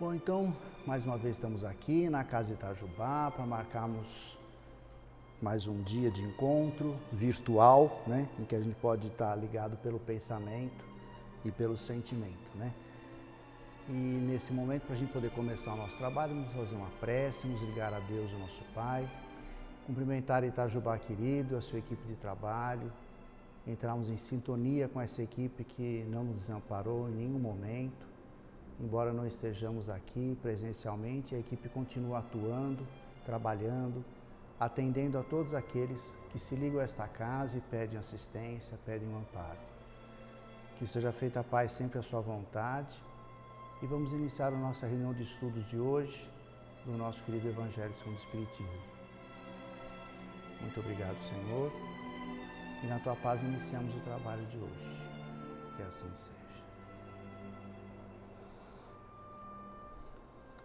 Bom, então, mais uma vez estamos aqui na casa de Itajubá para marcarmos mais um dia de encontro virtual, né, em que a gente pode estar ligado pelo pensamento e pelo sentimento, né? E nesse momento, para a gente poder começar o nosso trabalho, vamos fazer uma prece, vamos ligar a Deus, o nosso Pai, cumprimentar Itajubá querido, a sua equipe de trabalho, entrarmos em sintonia com essa equipe que não nos desamparou em nenhum momento, Embora não estejamos aqui presencialmente, a equipe continua atuando, trabalhando, atendendo a todos aqueles que se ligam a esta casa e pedem assistência, pedem um amparo. Que seja feita a paz sempre à sua vontade. E vamos iniciar a nossa reunião de estudos de hoje do nosso querido Evangelho segundo o Espiritismo. Muito obrigado, Senhor. E na tua paz iniciamos o trabalho de hoje. Que assim seja.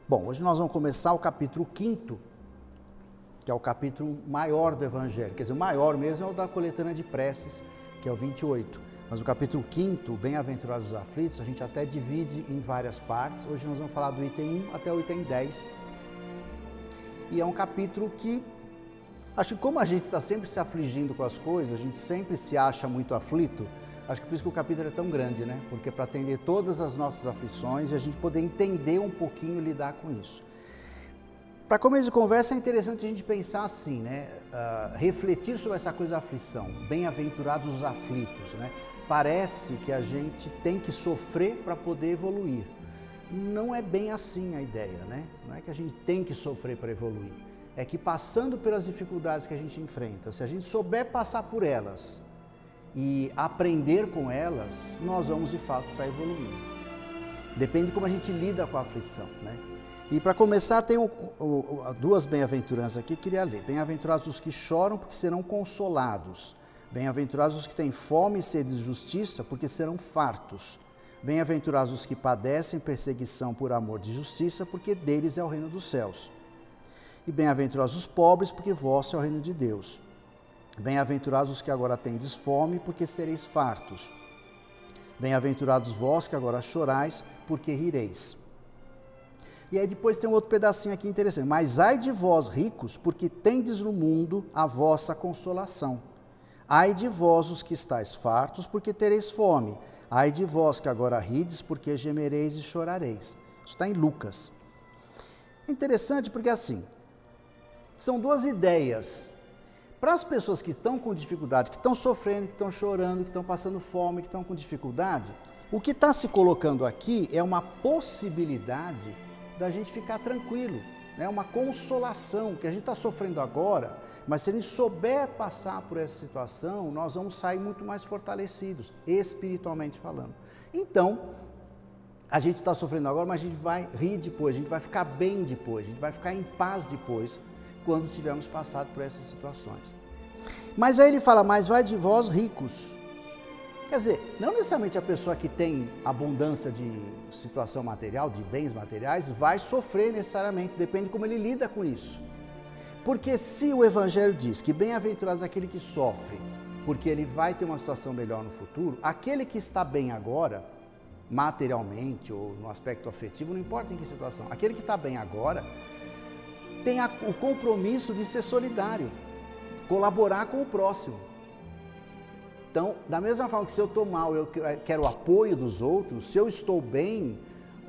Bom, hoje nós vamos começar o capítulo 5, que é o capítulo maior do Evangelho. Quer dizer, o maior mesmo é o da coletânea de preces, que é o 28. Mas o capítulo 5, Bem-aventurados os aflitos, a gente até divide em várias partes. Hoje nós vamos falar do item 1 até o item 10. E é um capítulo que, acho que como a gente está sempre se afligindo com as coisas, a gente sempre se acha muito aflito, Acho que por isso que o capítulo é tão grande, né? Porque é para atender todas as nossas aflições e a gente poder entender um pouquinho lidar com isso. Para começo de conversa é interessante a gente pensar assim, né? Uh, refletir sobre essa coisa da aflição. Bem-aventurados os aflitos, né? Parece que a gente tem que sofrer para poder evoluir. Não é bem assim a ideia, né? Não é que a gente tem que sofrer para evoluir. É que passando pelas dificuldades que a gente enfrenta, se a gente souber passar por elas, e aprender com elas, nós vamos de fato estar evoluindo. Depende de como a gente lida com a aflição, né? E para começar, tem o, o, duas bem-aventuranças aqui que queria ler. Bem-aventurados os que choram, porque serão consolados. Bem-aventurados os que têm fome e sede de justiça, porque serão fartos. Bem-aventurados os que padecem perseguição por amor de justiça, porque deles é o reino dos céus. E bem-aventurados os pobres, porque vosso é o reino de Deus. Bem-aventurados os que agora tendes fome, porque sereis fartos. Bem-aventurados vós que agora chorais, porque rireis. E aí depois tem um outro pedacinho aqui interessante. Mas ai de vós, ricos, porque tendes no mundo a vossa consolação. Ai de vós, os que estáis fartos, porque tereis fome. Ai de vós que agora rides, porque gemereis e chorareis. Isso está em Lucas. É interessante porque assim, são duas ideias para as pessoas que estão com dificuldade, que estão sofrendo, que estão chorando, que estão passando fome, que estão com dificuldade, o que está se colocando aqui é uma possibilidade da gente ficar tranquilo, é né? uma consolação que a gente está sofrendo agora, mas se a gente souber passar por essa situação, nós vamos sair muito mais fortalecidos, espiritualmente falando. Então, a gente está sofrendo agora, mas a gente vai rir depois, a gente vai ficar bem depois, a gente vai ficar em paz depois, quando tivermos passado por essas situações. Mas aí ele fala: Mas vai de vós ricos. Quer dizer, não necessariamente a pessoa que tem abundância de situação material, de bens materiais, vai sofrer necessariamente, depende de como ele lida com isso. Porque se o Evangelho diz que bem-aventurado é aquele que sofre, porque ele vai ter uma situação melhor no futuro, aquele que está bem agora, materialmente ou no aspecto afetivo, não importa em que situação, aquele que está bem agora, tem o compromisso de ser solidário, colaborar com o próximo. Então, da mesma forma que se eu estou mal, eu quero o apoio dos outros, se eu estou bem,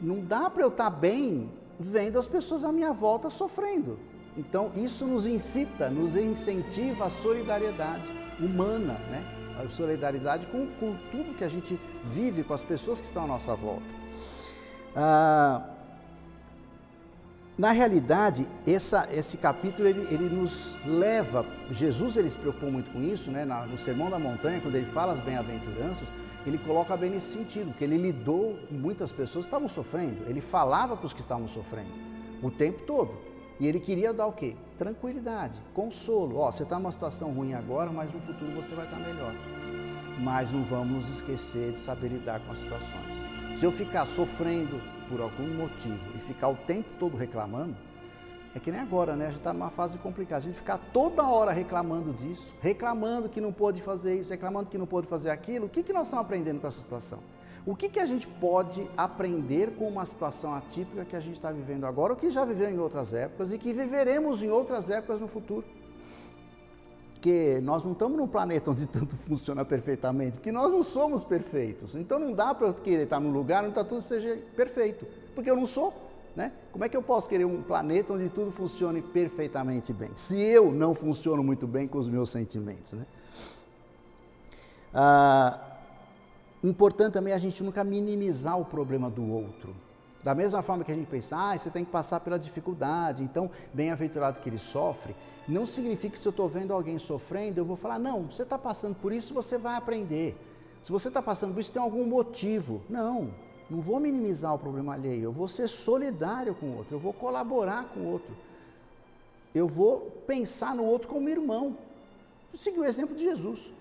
não dá para eu estar bem vendo as pessoas à minha volta sofrendo. Então, isso nos incita, nos incentiva a solidariedade humana, né? a solidariedade com, com tudo que a gente vive, com as pessoas que estão à nossa volta. Ah, na realidade, essa, esse capítulo ele, ele, nos leva, Jesus ele se preocupou muito com isso, né? no Sermão da Montanha, quando ele fala as bem-aventuranças, ele coloca bem nesse sentido, que ele lidou com muitas pessoas que estavam sofrendo, ele falava para os que estavam sofrendo o tempo todo. E ele queria dar o quê? Tranquilidade, consolo. Ó, você está numa situação ruim agora, mas no futuro você vai estar melhor. Mas não vamos nos esquecer de saber lidar com as situações. Se eu ficar sofrendo, por algum motivo e ficar o tempo todo reclamando, é que nem agora, né? A gente está numa fase complicada. A gente ficar toda hora reclamando disso, reclamando que não pôde fazer isso, reclamando que não pôde fazer aquilo, o que, que nós estamos aprendendo com essa situação? O que, que a gente pode aprender com uma situação atípica que a gente está vivendo agora, ou que já viveu em outras épocas e que viveremos em outras épocas no futuro? Porque nós não estamos num planeta onde tudo funciona perfeitamente, porque nós não somos perfeitos. Então não dá para eu querer estar num lugar onde tá tudo seja perfeito, porque eu não sou. Né? Como é que eu posso querer um planeta onde tudo funcione perfeitamente bem, se eu não funciono muito bem com os meus sentimentos? Né? Ah, importante também a gente nunca minimizar o problema do outro. Da mesma forma que a gente pensa, ah, você tem que passar pela dificuldade, então, bem-aventurado que ele sofre, não significa que se eu estou vendo alguém sofrendo, eu vou falar, não, você está passando por isso, você vai aprender. Se você está passando por isso, tem algum motivo. Não, não vou minimizar o problema alheio, eu vou ser solidário com o outro, eu vou colaborar com o outro. Eu vou pensar no outro como irmão. Seguir o exemplo de Jesus.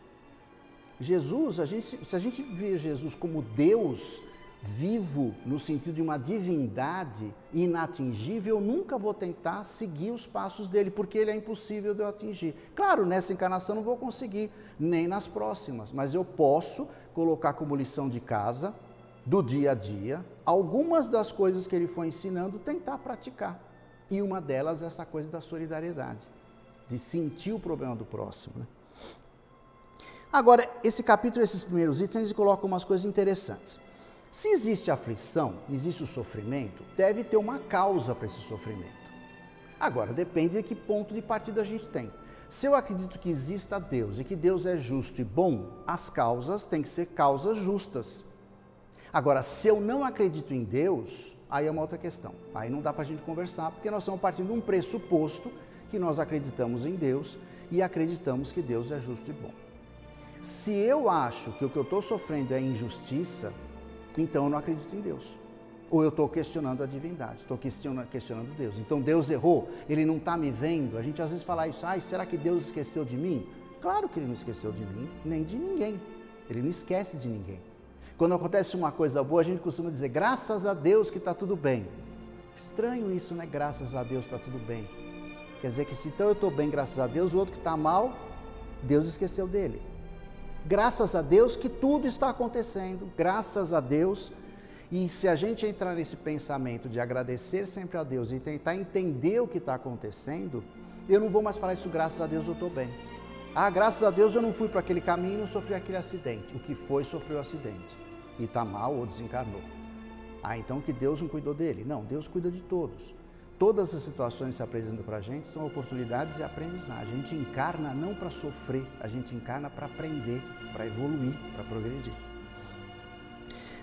Jesus, a gente, se a gente vê Jesus como Deus, vivo no sentido de uma divindade inatingível, eu nunca vou tentar seguir os passos dele, porque ele é impossível de eu atingir. Claro, nessa encarnação não vou conseguir, nem nas próximas, mas eu posso colocar como lição de casa, do dia a dia, algumas das coisas que ele foi ensinando, tentar praticar. E uma delas é essa coisa da solidariedade, de sentir o problema do próximo. Né? Agora, esse capítulo, esses primeiros itens, eles colocam umas coisas interessantes. Se existe aflição, existe o sofrimento, deve ter uma causa para esse sofrimento. Agora, depende de que ponto de partida a gente tem. Se eu acredito que exista Deus e que Deus é justo e bom, as causas têm que ser causas justas. Agora, se eu não acredito em Deus, aí é uma outra questão. Aí não dá para a gente conversar, porque nós estamos partindo de um pressuposto que nós acreditamos em Deus e acreditamos que Deus é justo e bom. Se eu acho que o que eu estou sofrendo é injustiça, então eu não acredito em Deus. Ou eu estou questionando a divindade, estou questionando Deus. Então Deus errou, Ele não está me vendo. A gente às vezes fala isso, ai, será que Deus esqueceu de mim? Claro que Ele não esqueceu de mim, nem de ninguém. Ele não esquece de ninguém. Quando acontece uma coisa boa, a gente costuma dizer, graças a Deus que está tudo bem. Estranho isso, né? Graças a Deus está tudo bem. Quer dizer que se então eu estou bem, graças a Deus, o outro que está mal, Deus esqueceu dele. Graças a Deus que tudo está acontecendo, graças a Deus. E se a gente entrar nesse pensamento de agradecer sempre a Deus e tentar entender o que está acontecendo, eu não vou mais falar isso, graças a Deus eu estou bem. Ah, graças a Deus eu não fui para aquele caminho não sofri aquele acidente. O que foi, sofreu acidente. E está mal ou desencarnou. Ah, então que Deus não cuidou dele? Não, Deus cuida de todos. Todas as situações se apresentam para a gente são oportunidades de aprendizagem. A gente encarna não para sofrer, a gente encarna para aprender, para evoluir, para progredir.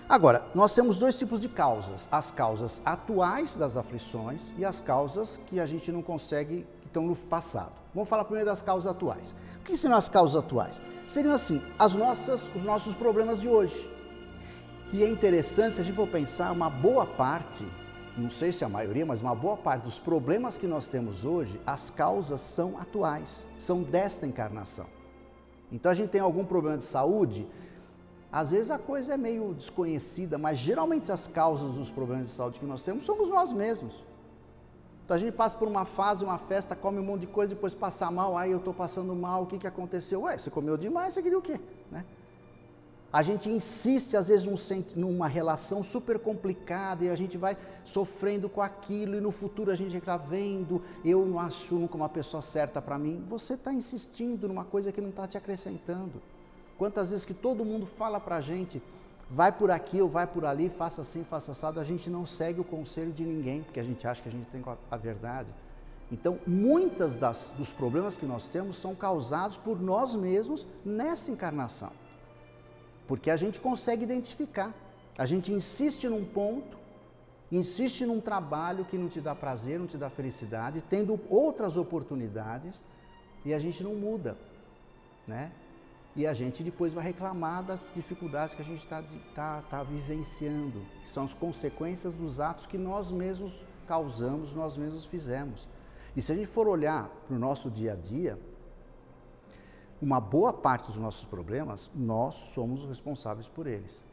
Agora, nós temos dois tipos de causas: as causas atuais das aflições e as causas que a gente não consegue, que estão no passado. Vamos falar primeiro das causas atuais. O que seriam as causas atuais? Seriam assim, as nossas, os nossos problemas de hoje. E é interessante, se a gente for pensar, uma boa parte não sei se a maioria, mas uma boa parte dos problemas que nós temos hoje, as causas são atuais, são desta encarnação. Então a gente tem algum problema de saúde, às vezes a coisa é meio desconhecida, mas geralmente as causas dos problemas de saúde que nós temos somos nós mesmos. Então a gente passa por uma fase, uma festa, come um monte de coisa, depois passa mal, aí eu estou passando mal, o que, que aconteceu? Ué, você comeu demais, você queria o quê? Né? A gente insiste, às vezes, numa relação super complicada e a gente vai sofrendo com aquilo e no futuro a gente está vendo, eu não acho nunca uma pessoa certa para mim. Você está insistindo numa coisa que não está te acrescentando. Quantas vezes que todo mundo fala para a gente, vai por aqui ou vai por ali, faça assim, faça assado, a gente não segue o conselho de ninguém, porque a gente acha que a gente tem a verdade. Então, muitas das, dos problemas que nós temos são causados por nós mesmos nessa encarnação. Porque a gente consegue identificar. A gente insiste num ponto, insiste num trabalho que não te dá prazer, não te dá felicidade, tendo outras oportunidades e a gente não muda, né? E a gente depois vai reclamar das dificuldades que a gente está tá, tá vivenciando, que são as consequências dos atos que nós mesmos causamos, nós mesmos fizemos. E se a gente for olhar para o nosso dia a dia, uma boa parte dos nossos problemas, nós somos os responsáveis por eles.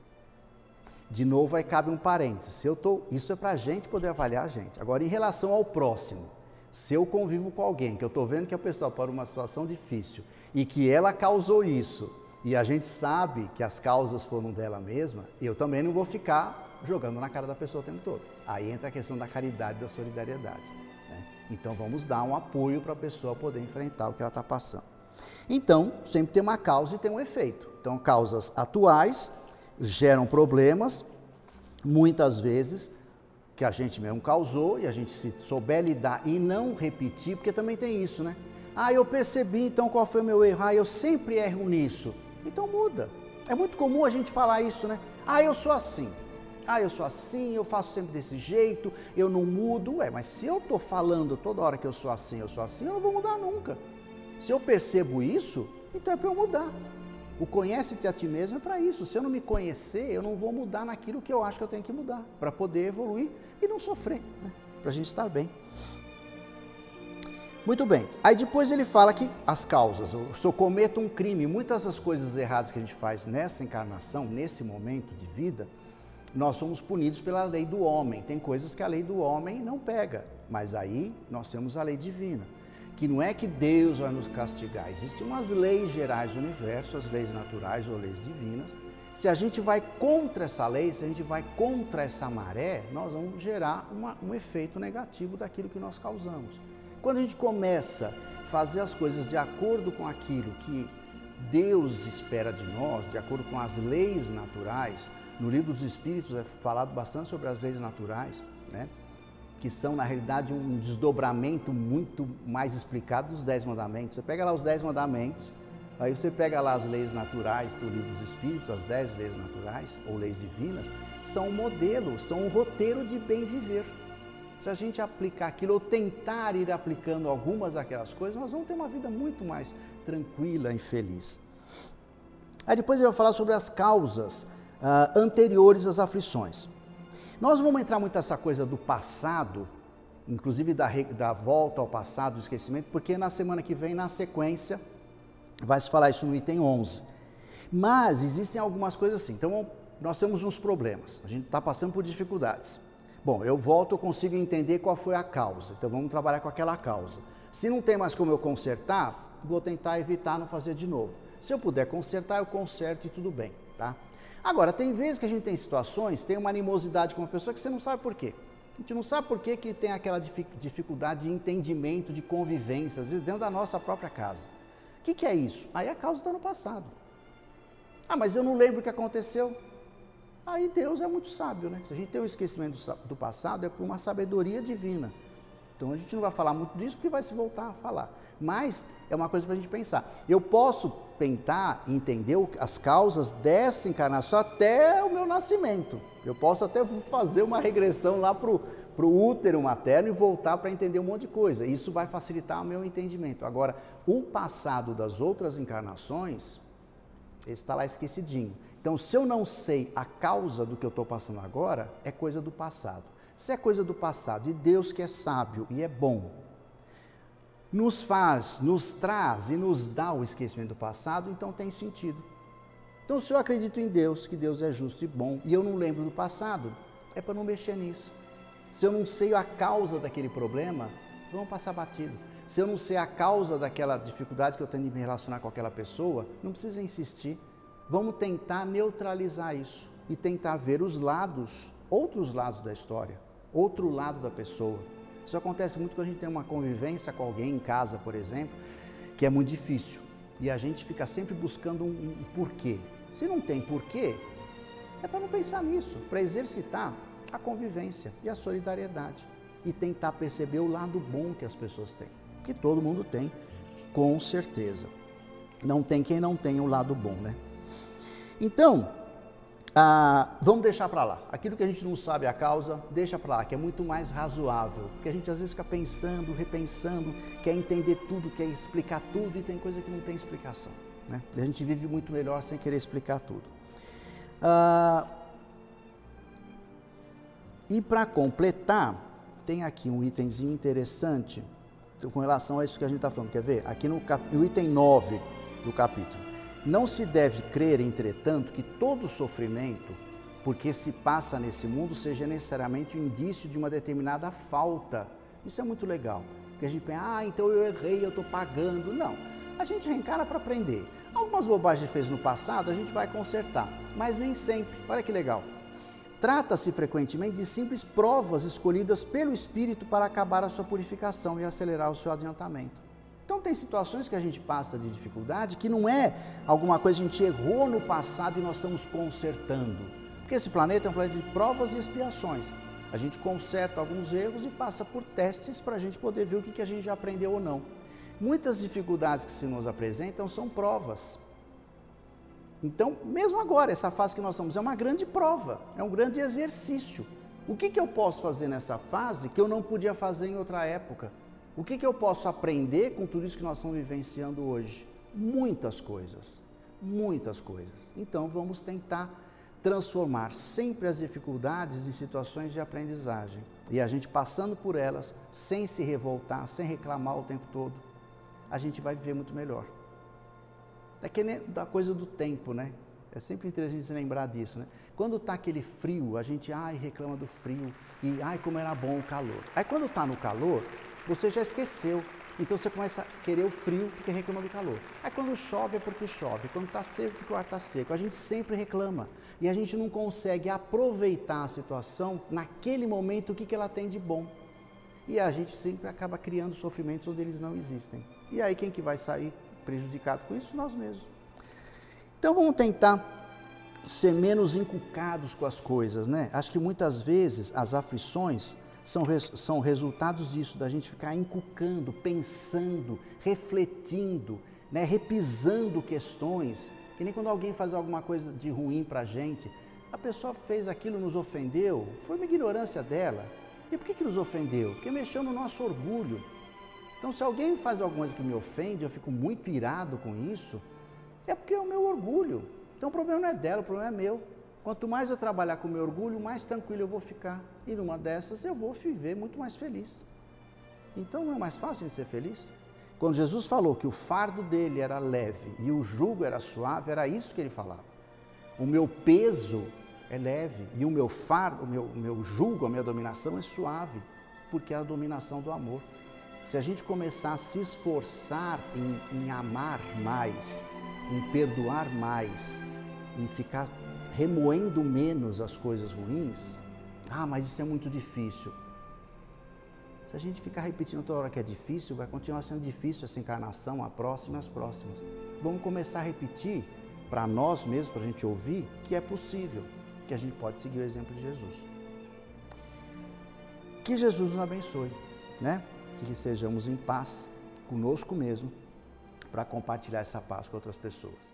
De novo, aí cabe um parênteses. Se eu tô, isso é para a gente poder avaliar a gente. Agora, em relação ao próximo, se eu convivo com alguém que eu estou vendo que a pessoa para uma situação difícil e que ela causou isso, e a gente sabe que as causas foram dela mesma, eu também não vou ficar jogando na cara da pessoa o tempo todo. Aí entra a questão da caridade, da solidariedade. Né? Então vamos dar um apoio para a pessoa poder enfrentar o que ela está passando. Então, sempre tem uma causa e tem um efeito. Então, causas atuais geram problemas, muitas vezes que a gente mesmo causou e a gente se souber lidar e não repetir, porque também tem isso, né? Ah, eu percebi então qual foi o meu erro. Ah, eu sempre erro nisso. Então muda. É muito comum a gente falar isso, né? Ah, eu sou assim. Ah, eu sou assim, eu faço sempre desse jeito, eu não mudo. Ué, mas se eu estou falando toda hora que eu sou assim, eu sou assim, eu não vou mudar nunca. Se eu percebo isso, então é para eu mudar. O conhece-te a ti mesmo é para isso. Se eu não me conhecer, eu não vou mudar naquilo que eu acho que eu tenho que mudar, para poder evoluir e não sofrer, né? para a gente estar bem. Muito bem. Aí depois ele fala que as causas, se eu cometo um crime, muitas das coisas erradas que a gente faz nessa encarnação, nesse momento de vida, nós somos punidos pela lei do homem. Tem coisas que a lei do homem não pega, mas aí nós temos a lei divina que não é que Deus vai nos castigar, existem umas leis gerais do universo, as leis naturais ou leis divinas. Se a gente vai contra essa lei, se a gente vai contra essa maré, nós vamos gerar uma, um efeito negativo daquilo que nós causamos. Quando a gente começa a fazer as coisas de acordo com aquilo que Deus espera de nós, de acordo com as leis naturais, no livro dos Espíritos é falado bastante sobre as leis naturais, né? Que são, na realidade, um desdobramento muito mais explicado dos Dez Mandamentos. Você pega lá os Dez Mandamentos, aí você pega lá as leis naturais do livro dos Espíritos, as dez leis naturais, ou leis divinas, são um modelo, são um roteiro de bem viver. Se a gente aplicar aquilo ou tentar ir aplicando algumas daquelas coisas, nós vamos ter uma vida muito mais tranquila e feliz. Aí depois eu vou falar sobre as causas uh, anteriores às aflições. Nós vamos entrar muito nessa coisa do passado, inclusive da, da volta ao passado, do esquecimento, porque na semana que vem, na sequência, vai se falar isso no item 11. Mas existem algumas coisas assim. Então, nós temos uns problemas, a gente está passando por dificuldades. Bom, eu volto, eu consigo entender qual foi a causa, então vamos trabalhar com aquela causa. Se não tem mais como eu consertar, vou tentar evitar não fazer de novo. Se eu puder consertar, eu conserto e tudo bem, tá? Agora, tem vezes que a gente tem situações, tem uma animosidade com uma pessoa que você não sabe por quê. A gente não sabe por que, que tem aquela dificuldade de entendimento, de convivência, às vezes dentro da nossa própria casa. O que, que é isso? Aí a causa está no passado. Ah, mas eu não lembro o que aconteceu. Aí Deus é muito sábio, né? Se a gente tem um esquecimento do passado, é por uma sabedoria divina. Então a gente não vai falar muito disso porque vai se voltar a falar. Mas é uma coisa para a gente pensar. Eu posso tentar entender as causas dessa encarnação até o meu nascimento. Eu posso até fazer uma regressão lá para o útero materno e voltar para entender um monte de coisa. Isso vai facilitar o meu entendimento. Agora, o passado das outras encarnações está lá esquecidinho. Então, se eu não sei a causa do que eu estou passando agora, é coisa do passado. Se é coisa do passado e Deus que é sábio e é bom, nos faz, nos traz e nos dá o esquecimento do passado, então tem sentido. Então, se eu acredito em Deus, que Deus é justo e bom, e eu não lembro do passado, é para não mexer nisso. Se eu não sei a causa daquele problema, vamos passar batido. Se eu não sei a causa daquela dificuldade que eu tenho de me relacionar com aquela pessoa, não precisa insistir. Vamos tentar neutralizar isso e tentar ver os lados, outros lados da história, outro lado da pessoa. Isso acontece muito quando a gente tem uma convivência com alguém em casa, por exemplo, que é muito difícil. E a gente fica sempre buscando um, um porquê. Se não tem porquê, é para não pensar nisso, para exercitar a convivência e a solidariedade e tentar perceber o lado bom que as pessoas têm, que todo mundo tem, com certeza. Não tem quem não tenha o lado bom, né? Então, ah, vamos deixar para lá. Aquilo que a gente não sabe a causa, deixa para lá, que é muito mais razoável. Porque a gente às vezes fica pensando, repensando, quer entender tudo, quer explicar tudo e tem coisa que não tem explicação. Né? A gente vive muito melhor sem querer explicar tudo. Ah, e para completar, tem aqui um itemzinho interessante com relação a isso que a gente está falando. Quer ver? Aqui no, cap... no item 9 do capítulo. Não se deve crer, entretanto, que todo sofrimento, porque se passa nesse mundo, seja necessariamente um indício de uma determinada falta. Isso é muito legal. Porque a gente pensa, ah, então eu errei, eu estou pagando. Não. A gente reencara para aprender. Algumas bobagens que fez no passado a gente vai consertar, mas nem sempre. Olha que legal. Trata-se frequentemente de simples provas escolhidas pelo Espírito para acabar a sua purificação e acelerar o seu adiantamento. Então, tem situações que a gente passa de dificuldade que não é alguma coisa que a gente errou no passado e nós estamos consertando. Porque esse planeta é um planeta de provas e expiações. A gente conserta alguns erros e passa por testes para a gente poder ver o que, que a gente já aprendeu ou não. Muitas dificuldades que se nos apresentam são provas. Então, mesmo agora, essa fase que nós estamos é uma grande prova, é um grande exercício. O que, que eu posso fazer nessa fase que eu não podia fazer em outra época? O que, que eu posso aprender com tudo isso que nós estamos vivenciando hoje? Muitas coisas, muitas coisas. Então, vamos tentar transformar sempre as dificuldades em situações de aprendizagem. E a gente passando por elas, sem se revoltar, sem reclamar o tempo todo, a gente vai viver muito melhor. É que nem da coisa do tempo, né? É sempre interessante lembrar disso, né? Quando está aquele frio, a gente, ai, reclama do frio, e ai, como era bom o calor. Aí quando está no calor, você já esqueceu. Então você começa a querer o frio porque reclama do calor. Aí quando chove é porque chove, quando está seco é porque o ar está seco. A gente sempre reclama e a gente não consegue aproveitar a situação naquele momento o que, que ela tem de bom. E a gente sempre acaba criando sofrimentos onde eles não existem. E aí quem que vai sair prejudicado com isso? Nós mesmos. Então vamos tentar ser menos encucados com as coisas, né? Acho que muitas vezes as aflições são, são resultados disso, da gente ficar encucando, pensando, refletindo, né? repisando questões. Que nem quando alguém faz alguma coisa de ruim para a gente, a pessoa fez aquilo, nos ofendeu, foi uma ignorância dela. E por que, que nos ofendeu? Porque mexeu no nosso orgulho. Então, se alguém faz alguma coisa que me ofende, eu fico muito irado com isso, é porque é o meu orgulho. Então, o problema não é dela, o problema é meu. Quanto mais eu trabalhar com meu orgulho, mais tranquilo eu vou ficar. E numa dessas, eu vou viver muito mais feliz. Então, não é mais fácil de ser feliz? Quando Jesus falou que o fardo dele era leve e o jugo era suave, era isso que ele falava. O meu peso é leve e o meu fardo, o meu, o meu jugo, a minha dominação é suave, porque é a dominação do amor. Se a gente começar a se esforçar em, em amar mais, em perdoar mais, em ficar remoendo menos as coisas ruins, ah, mas isso é muito difícil. Se a gente ficar repetindo toda hora que é difícil, vai continuar sendo difícil essa encarnação, a próxima e as próximas. Vamos começar a repetir para nós mesmos, para a gente ouvir, que é possível, que a gente pode seguir o exemplo de Jesus. Que Jesus nos abençoe, né? que sejamos em paz conosco mesmo para compartilhar essa paz com outras pessoas.